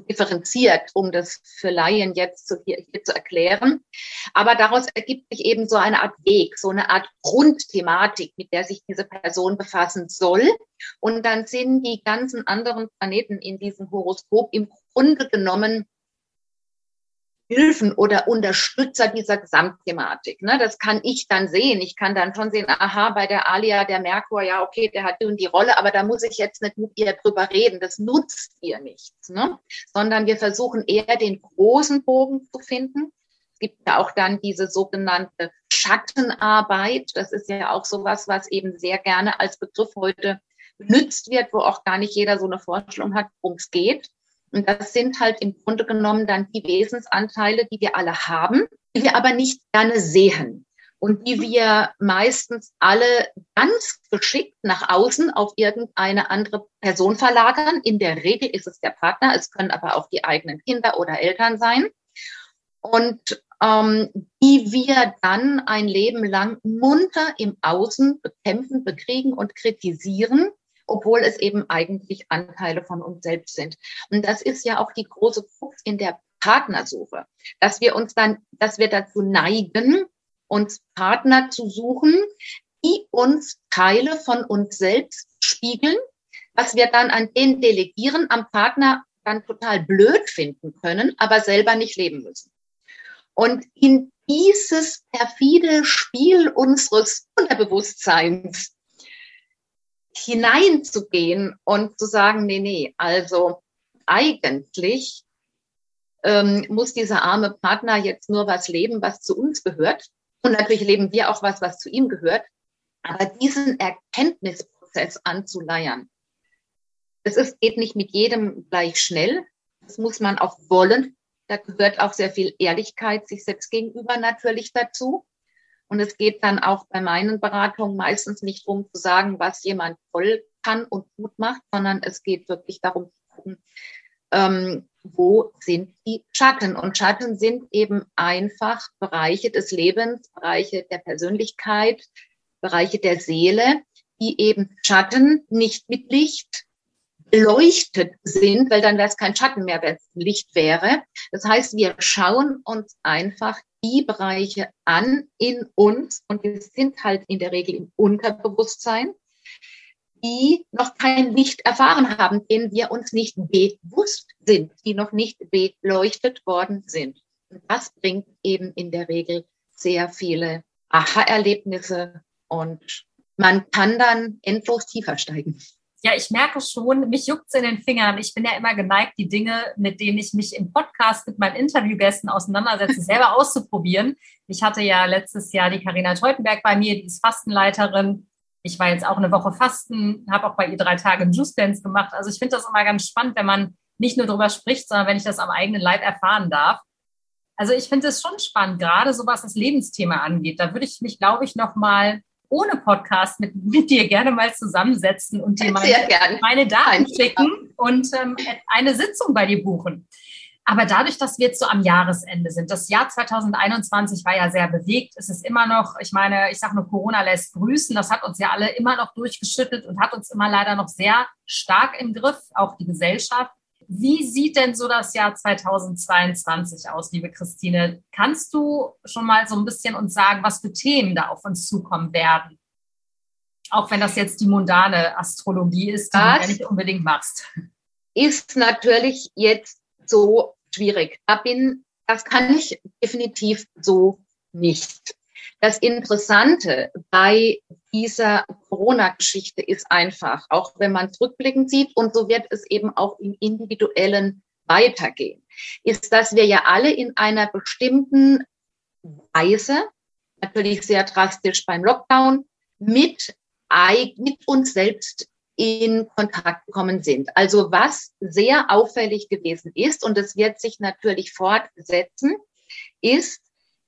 S2: differenziert, um das für Laien jetzt zu, hier, hier zu erklären. Aber daraus ergibt sich eben so eine Art Weg, so eine Art Grundthematik, mit der sich diese Person befassen soll. Und dann sind die ganzen anderen Planeten in diesem Horoskop im Grunde genommen Hilfen oder Unterstützer dieser Gesamtthematik. Ne? Das kann ich dann sehen. Ich kann dann schon sehen, aha, bei der Alia, der Merkur, ja, okay, der hat die Rolle, aber da muss ich jetzt nicht mit ihr drüber reden. Das nutzt ihr nichts, ne? sondern wir versuchen eher den großen Bogen zu finden. Es gibt ja auch dann diese sogenannte Schattenarbeit. Das ist ja auch sowas, was eben sehr gerne als Begriff heute benutzt wird, wo auch gar nicht jeder so eine Vorstellung hat, worum es geht. Und das sind halt im Grunde genommen dann die Wesensanteile, die wir alle haben, die wir aber nicht gerne sehen und die wir meistens alle ganz geschickt nach außen auf irgendeine andere Person verlagern. In der Regel ist es der Partner, es können aber auch die eigenen Kinder oder Eltern sein. Und ähm, die wir dann ein Leben lang munter im Außen bekämpfen, bekriegen und kritisieren obwohl es eben eigentlich Anteile von uns selbst sind. Und das ist ja auch die große Krux in der Partnersuche, dass wir uns dann, dass wir dazu neigen, uns Partner zu suchen, die uns Teile von uns selbst spiegeln, was wir dann an den delegieren, am Partner dann total blöd finden können, aber selber nicht leben müssen. Und in dieses perfide Spiel unseres Unterbewusstseins hineinzugehen und zu sagen, nee, nee, also eigentlich ähm, muss dieser arme Partner jetzt nur was leben, was zu uns gehört. Und natürlich leben wir auch was, was zu ihm gehört. Aber diesen Erkenntnisprozess anzuleiern, das ist, geht nicht mit jedem gleich schnell. Das muss man auch wollen. Da gehört auch sehr viel Ehrlichkeit sich selbst gegenüber natürlich dazu. Und es geht dann auch bei meinen Beratungen meistens nicht darum zu sagen, was jemand toll kann und gut macht, sondern es geht wirklich darum zu gucken, ähm, wo sind die Schatten? Und Schatten sind eben einfach Bereiche des Lebens, Bereiche der Persönlichkeit, Bereiche der Seele, die eben Schatten nicht mit Licht beleuchtet sind, weil dann wäre es kein Schatten mehr, wenn es Licht wäre. Das heißt, wir schauen uns einfach die Bereiche an in uns und wir sind halt in der Regel im Unterbewusstsein, die noch kein Licht erfahren haben, denen wir uns nicht bewusst sind, die noch nicht beleuchtet worden sind. Und das bringt eben in der Regel sehr viele Aha-Erlebnisse und man kann dann endlos tiefer steigen.
S1: Ja, ich merke schon, mich juckt's in den Fingern. Ich bin ja immer geneigt, die Dinge, mit denen ich mich im Podcast mit meinen Interviewgästen auseinandersetze, selber auszuprobieren. Ich hatte ja letztes Jahr die Karina Teutenberg bei mir, die ist Fastenleiterin. Ich war jetzt auch eine Woche fasten, habe auch bei ihr drei Tage Juice Dance gemacht. Also ich finde das immer ganz spannend, wenn man nicht nur darüber spricht, sondern wenn ich das am eigenen Leib erfahren darf. Also ich finde es schon spannend, gerade so was das Lebensthema angeht. Da würde ich mich, glaube ich, noch mal ohne Podcast mit, mit dir gerne mal zusammensetzen und dir meine, meine Daten schicken und ähm, eine Sitzung bei dir buchen. Aber dadurch, dass wir jetzt so am Jahresende sind, das Jahr 2021 war ja sehr bewegt. Es ist immer noch, ich meine, ich sage nur, Corona lässt grüßen. Das hat uns ja alle immer noch durchgeschüttelt und hat uns immer leider noch sehr stark im Griff, auch die Gesellschaft. Wie sieht denn so das Jahr 2022 aus, liebe Christine? Kannst du schon mal so ein bisschen uns sagen, was für Themen da auf uns zukommen werden? Auch wenn das jetzt die mundane Astrologie ist, die das du nicht unbedingt machst.
S2: Ist natürlich jetzt so schwierig. Da bin, das kann ich definitiv so nicht. Das Interessante bei dieser Corona-Geschichte ist einfach, auch wenn man zurückblickend sieht, und so wird es eben auch im Individuellen weitergehen, ist, dass wir ja alle in einer bestimmten Weise, natürlich sehr drastisch beim Lockdown, mit, mit uns selbst in Kontakt gekommen sind. Also was sehr auffällig gewesen ist, und es wird sich natürlich fortsetzen, ist,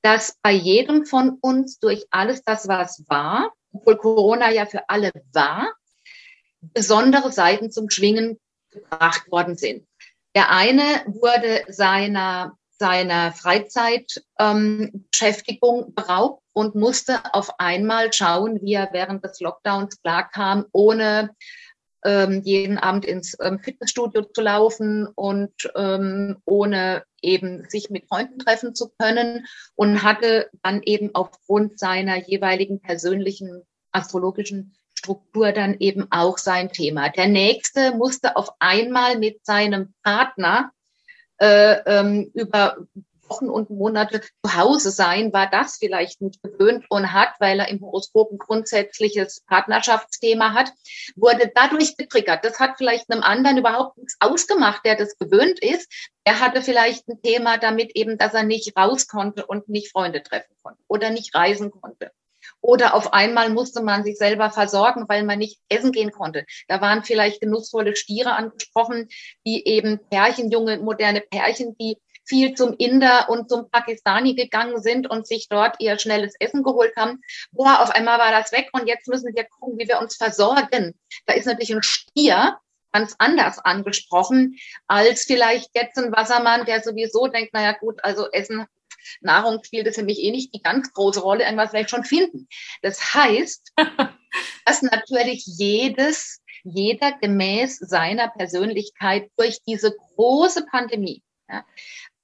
S2: dass bei jedem von uns durch alles das, was war, obwohl Corona ja für alle war, besondere Seiten zum Schwingen gebracht worden sind. Der eine wurde seiner, seiner Freizeitbeschäftigung ähm, beraubt und musste auf einmal schauen, wie er während des Lockdowns klarkam, ohne ähm, jeden Abend ins ähm, Fitnessstudio zu laufen und ähm, ohne eben sich mit Freunden treffen zu können und hatte dann eben aufgrund seiner jeweiligen persönlichen astrologischen Struktur dann eben auch sein Thema. Der nächste musste auf einmal mit seinem Partner äh, ähm, über Wochen und Monate zu Hause sein, war das vielleicht nicht gewöhnt und hat, weil er im Horoskop ein grundsätzliches Partnerschaftsthema hat, wurde dadurch getriggert. Das hat vielleicht einem anderen überhaupt nichts ausgemacht, der das gewöhnt ist. Er hatte vielleicht ein Thema damit eben, dass er nicht raus konnte und nicht Freunde treffen konnte oder nicht reisen konnte. Oder auf einmal musste man sich selber versorgen, weil man nicht essen gehen konnte. Da waren vielleicht genussvolle Stiere angesprochen, die eben Pärchen, junge, moderne Pärchen, die viel zum Inder und zum Pakistani gegangen sind und sich dort ihr schnelles Essen geholt haben. Boah, auf einmal war das weg und jetzt müssen wir gucken, wie wir uns versorgen. Da ist natürlich ein Stier ganz anders angesprochen als vielleicht jetzt ein Wassermann, der sowieso denkt, naja gut, also Essen, Nahrung spielt es für mich eh nicht die ganz große Rolle, irgendwas werde ich schon finden. Das heißt, dass natürlich jedes, jeder gemäß seiner Persönlichkeit durch diese große Pandemie ja,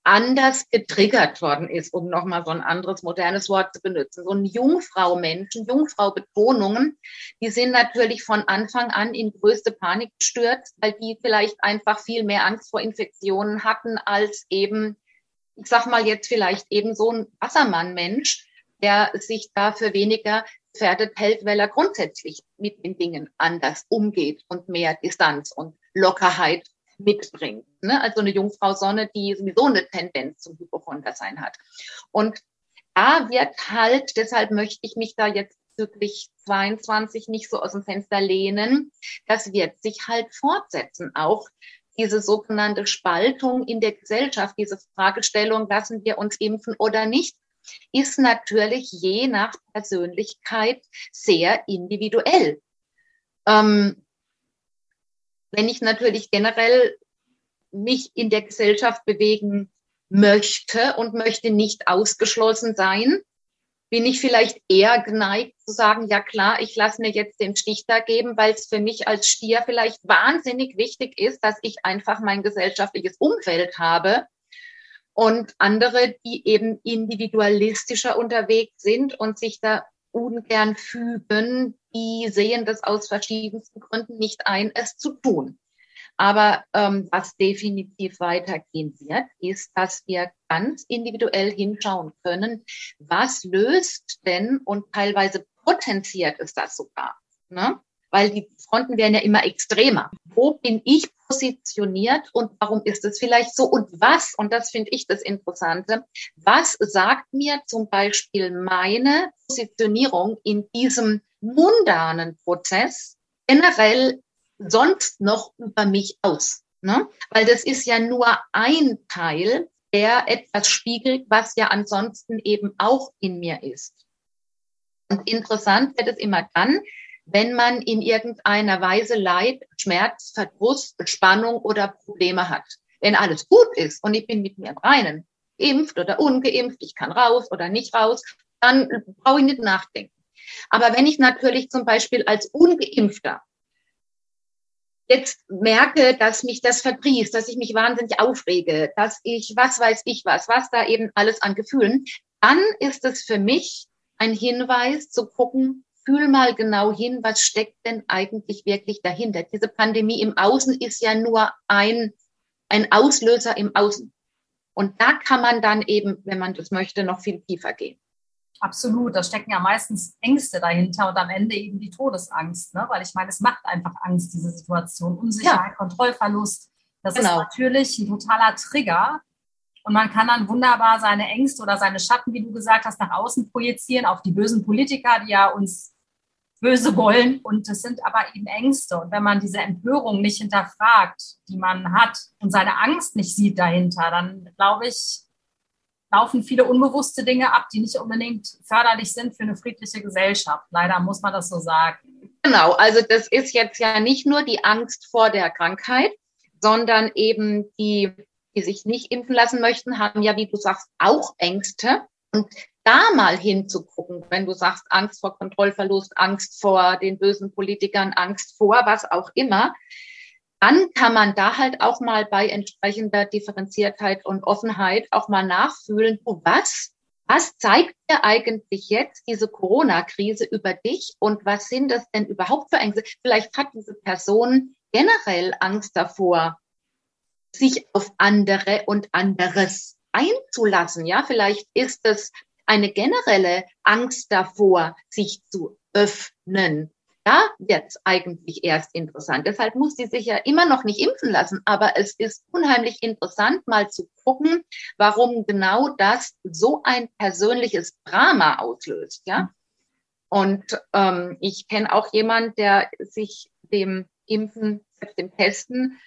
S2: anders getriggert worden ist, um nochmal so ein anderes modernes Wort zu benutzen. So ein Jungfrau-Menschen, Jungfrau-Betonungen, die sind natürlich von Anfang an in größte Panik gestürzt, weil die vielleicht einfach viel mehr Angst vor Infektionen hatten als eben ich sag mal jetzt vielleicht eben so ein Wassermann-Mensch, der sich dafür weniger gefährdet hält, weil er grundsätzlich mit den Dingen anders umgeht und mehr Distanz und Lockerheit mitbringt. Ne? Also eine Jungfrau Sonne, die sowieso eine Tendenz zum Hypochondersein hat. Und da wird halt, deshalb möchte ich mich da jetzt wirklich 22 nicht so aus dem Fenster lehnen, das wird sich halt fortsetzen. Auch diese sogenannte Spaltung in der Gesellschaft, diese Fragestellung, lassen wir uns impfen oder nicht, ist natürlich je nach Persönlichkeit sehr individuell. Ähm, wenn ich natürlich generell mich in der Gesellschaft bewegen möchte und möchte nicht ausgeschlossen sein, bin ich vielleicht eher geneigt zu sagen, ja klar, ich lasse mir jetzt den Stich da geben, weil es für mich als Stier vielleicht wahnsinnig wichtig ist, dass ich einfach mein gesellschaftliches Umfeld habe. Und andere, die eben individualistischer unterwegs sind und sich da ungern fügen, die sehen das aus verschiedensten Gründen nicht ein, es zu tun. Aber ähm, was definitiv weitergehen wird, ist, dass wir ganz individuell hinschauen können, was löst denn und teilweise potenziert es das sogar. Ne? Weil die Fronten werden ja immer extremer. Wo bin ich positioniert und warum ist es vielleicht so? Und was, und das finde ich das Interessante, was sagt mir zum Beispiel meine Positionierung in diesem mundanen Prozess generell sonst noch über mich aus? Ne? Weil das ist ja nur ein Teil, der etwas spiegelt, was ja ansonsten eben auch in mir ist. Und interessant wird es immer dann, wenn man in irgendeiner Weise Leid, Schmerz, Verdruss, Spannung oder Probleme hat. Wenn alles gut ist und ich bin mit mir im Reinen, geimpft oder ungeimpft, ich kann raus oder nicht raus, dann brauche ich nicht nachdenken. Aber wenn ich natürlich zum Beispiel als Ungeimpfter jetzt merke, dass mich das verdrießt, dass ich mich wahnsinnig aufrege, dass ich, was weiß ich was, was da eben alles an Gefühlen, dann ist es für mich ein Hinweis zu gucken, fühl mal genau hin, was steckt denn eigentlich wirklich dahinter. Diese Pandemie im Außen ist ja nur ein, ein Auslöser im Außen. Und da kann man dann eben, wenn man das möchte, noch viel tiefer gehen.
S1: Absolut, da stecken ja meistens Ängste dahinter und am Ende eben die Todesangst, ne? weil ich meine, es macht einfach Angst, diese Situation, Unsicherheit, ja. Kontrollverlust. Das genau. ist natürlich ein totaler Trigger, und man kann dann wunderbar seine Ängste oder seine Schatten, wie du gesagt hast, nach außen projizieren auf die bösen Politiker, die ja uns böse wollen. Und das sind aber eben Ängste. Und wenn man diese Empörung nicht hinterfragt, die man hat und seine Angst nicht sieht dahinter, dann glaube ich, laufen viele unbewusste Dinge ab, die nicht unbedingt förderlich sind für eine friedliche Gesellschaft. Leider muss man das so sagen.
S2: Genau, also das ist jetzt ja nicht nur die Angst vor der Krankheit, sondern eben die die sich nicht impfen lassen möchten, haben ja, wie du sagst, auch Ängste. Und da mal hinzugucken, wenn du sagst, Angst vor Kontrollverlust, Angst vor den bösen Politikern, Angst vor was auch immer, dann kann man da halt auch mal bei entsprechender Differenziertheit und Offenheit auch mal nachfühlen, oh, was, was zeigt dir eigentlich jetzt diese Corona-Krise über dich und was sind das denn überhaupt für Ängste? Vielleicht hat diese Person generell Angst davor, sich auf andere und anderes einzulassen. Ja, vielleicht ist es eine generelle Angst davor, sich zu öffnen. Da wird es eigentlich erst interessant. Deshalb muss sie sich ja immer noch nicht impfen lassen. Aber es ist unheimlich interessant, mal zu gucken, warum genau das so ein persönliches Drama auslöst. Ja. Und ähm, ich kenne auch jemand, der sich dem Impfen, dem Testen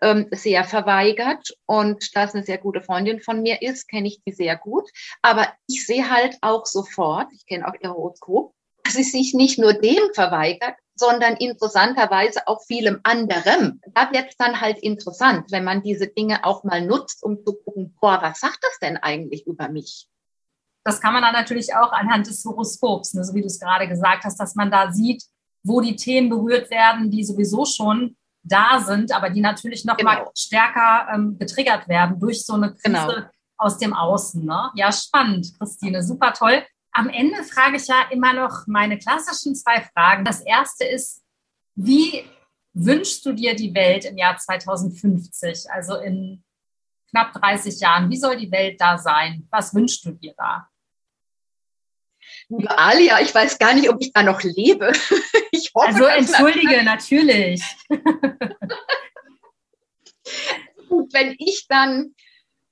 S2: ähm, sehr verweigert. Und da es eine sehr gute Freundin von mir ist, kenne ich die sehr gut. Aber ich sehe halt auch sofort, ich kenne auch ihr Horoskop, dass sie sich nicht nur dem verweigert, sondern interessanterweise auch vielem anderem. Da wird es dann halt interessant, wenn man diese Dinge auch mal nutzt, um zu gucken, boah, was sagt das denn eigentlich über mich?
S1: Das kann man dann natürlich auch anhand des Horoskops, ne, so wie du es gerade gesagt hast, dass man da sieht, wo die Themen berührt werden, die sowieso schon da sind, aber die natürlich noch genau. mal stärker ähm, getriggert werden durch so eine Krise genau. aus dem Außen. Ne? Ja, spannend, Christine, super toll. Am Ende frage ich ja immer noch meine klassischen zwei Fragen. Das erste ist, wie wünschst du dir die Welt im Jahr 2050? Also in knapp 30 Jahren? Wie soll die Welt da sein? Was wünschst du dir da?
S2: Liebe Alia, ich weiß gar nicht, ob ich da noch lebe.
S1: Ich hoffe, also entschuldige, natürlich.
S2: Gut, wenn ich dann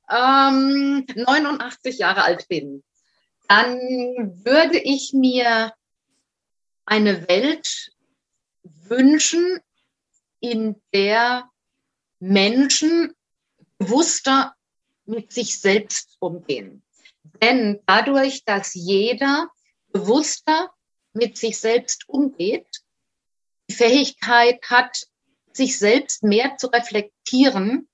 S2: ähm, 89 Jahre alt bin, dann würde ich mir eine Welt wünschen, in der Menschen bewusster mit sich selbst umgehen. Denn dadurch, dass jeder bewusster mit sich selbst umgeht, die Fähigkeit hat, sich selbst mehr zu reflektieren,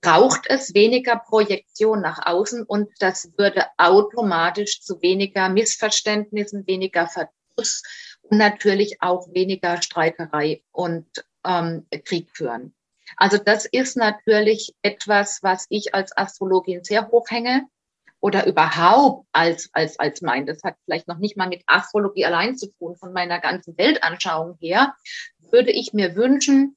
S2: braucht es weniger Projektion nach außen und das würde automatisch zu weniger Missverständnissen, weniger Verdruss und natürlich auch weniger Streiterei und ähm, Krieg führen. Also das ist natürlich etwas, was ich als Astrologin sehr hoch hänge oder überhaupt als, als, als mein. Das hat vielleicht noch nicht mal mit Astrologie allein zu tun, von meiner ganzen Weltanschauung her, würde ich mir wünschen,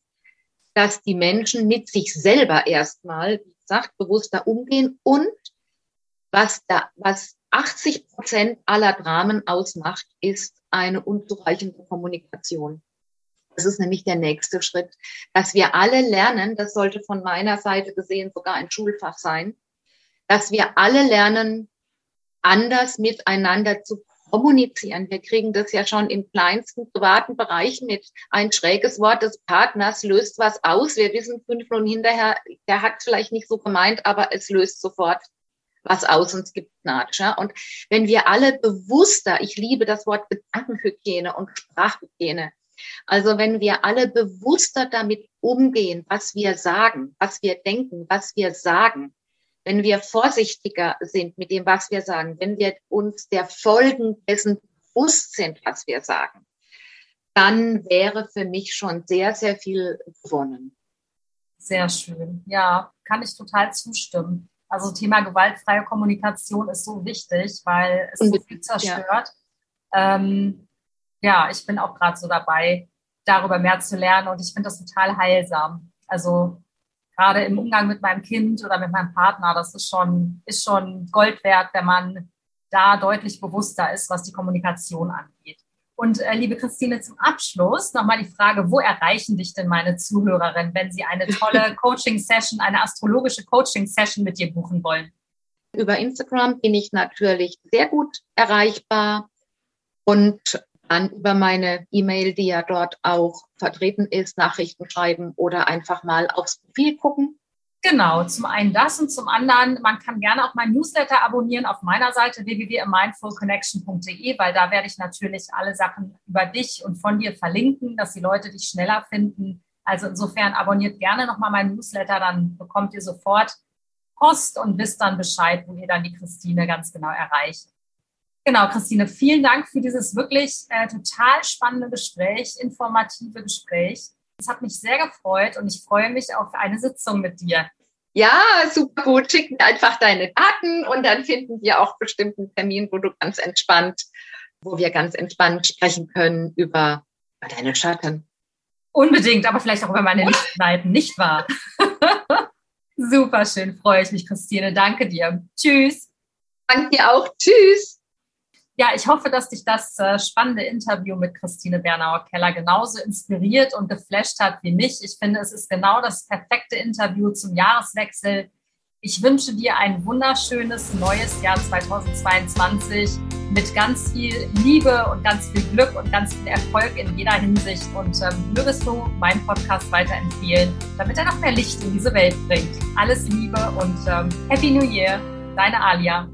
S2: dass die Menschen mit sich selber erstmal, wie gesagt, bewusster umgehen und was da, was 80 Prozent aller Dramen ausmacht, ist eine unzureichende Kommunikation. Das ist nämlich der nächste Schritt, dass wir alle lernen, das sollte von meiner Seite gesehen sogar ein Schulfach sein, dass wir alle lernen, anders miteinander zu kommunizieren. Wir kriegen das ja schon im kleinsten privaten Bereich mit. Ein schräges Wort des Partners löst was aus. Wir wissen fünf Minuten hinterher, der hat vielleicht nicht so gemeint, aber es löst sofort was aus und es gibt Gnatsch. Ja? Und wenn wir alle bewusster, ich liebe das Wort Gedankenhygiene und Sprachhygiene, also wenn wir alle bewusster damit umgehen, was wir sagen, was wir denken, was wir sagen, wenn wir vorsichtiger sind mit dem, was wir sagen, wenn wir uns der Folgen dessen bewusst sind, was wir sagen, dann wäre für mich schon sehr, sehr viel gewonnen.
S1: Sehr schön. Ja, kann ich total zustimmen. Also Thema gewaltfreie Kommunikation ist so wichtig, weil es so viel zerstört. Ja, ähm, ja ich bin auch gerade so dabei, darüber mehr zu lernen und ich finde das total heilsam. Also gerade im Umgang mit meinem Kind oder mit meinem Partner, das ist schon, ist schon Gold wert, wenn man da deutlich bewusster ist, was die Kommunikation angeht. Und äh, liebe Christine, zum Abschluss nochmal die Frage, wo erreichen dich denn meine Zuhörerinnen, wenn sie eine tolle Coaching-Session, eine astrologische Coaching-Session mit dir buchen wollen?
S2: Über Instagram bin ich natürlich sehr gut erreichbar und dann über meine E-Mail, die ja dort auch vertreten ist, Nachrichten schreiben oder einfach mal aufs Profil gucken.
S1: Genau, zum einen das und zum anderen, man kann gerne auch mein Newsletter abonnieren auf meiner Seite www.mindfulconnection.de, weil da werde ich natürlich alle Sachen über dich und von dir verlinken, dass die Leute dich schneller finden. Also insofern abonniert gerne nochmal meinen Newsletter, dann bekommt ihr sofort Post und wisst dann Bescheid, wo ihr dann die Christine ganz genau erreicht. Genau, Christine, vielen Dank für dieses wirklich äh, total spannende Gespräch, informative Gespräch. Es hat mich sehr gefreut und ich freue mich auf eine Sitzung mit dir.
S2: Ja, super gut. Schick mir einfach deine Daten und dann finden wir auch bestimmten Termin, wo du ganz entspannt, wo wir ganz entspannt sprechen können über, über deine Schatten.
S1: Unbedingt, aber vielleicht auch über meine Lichtseiten, nicht wahr? Super schön, freue ich mich, Christine. Danke dir. Tschüss.
S2: Danke dir auch. Tschüss.
S1: Ja, ich hoffe, dass dich das äh, spannende Interview mit Christine Bernauer-Keller genauso inspiriert und geflasht hat wie mich. Ich finde, es ist genau das perfekte Interview zum Jahreswechsel. Ich wünsche dir ein wunderschönes neues Jahr 2022 mit ganz viel Liebe und ganz viel Glück und ganz viel Erfolg in jeder Hinsicht. Und ähm, mögest du meinen Podcast weiterempfehlen, damit er noch mehr Licht in diese Welt bringt. Alles Liebe und ähm, Happy New Year, deine Alia.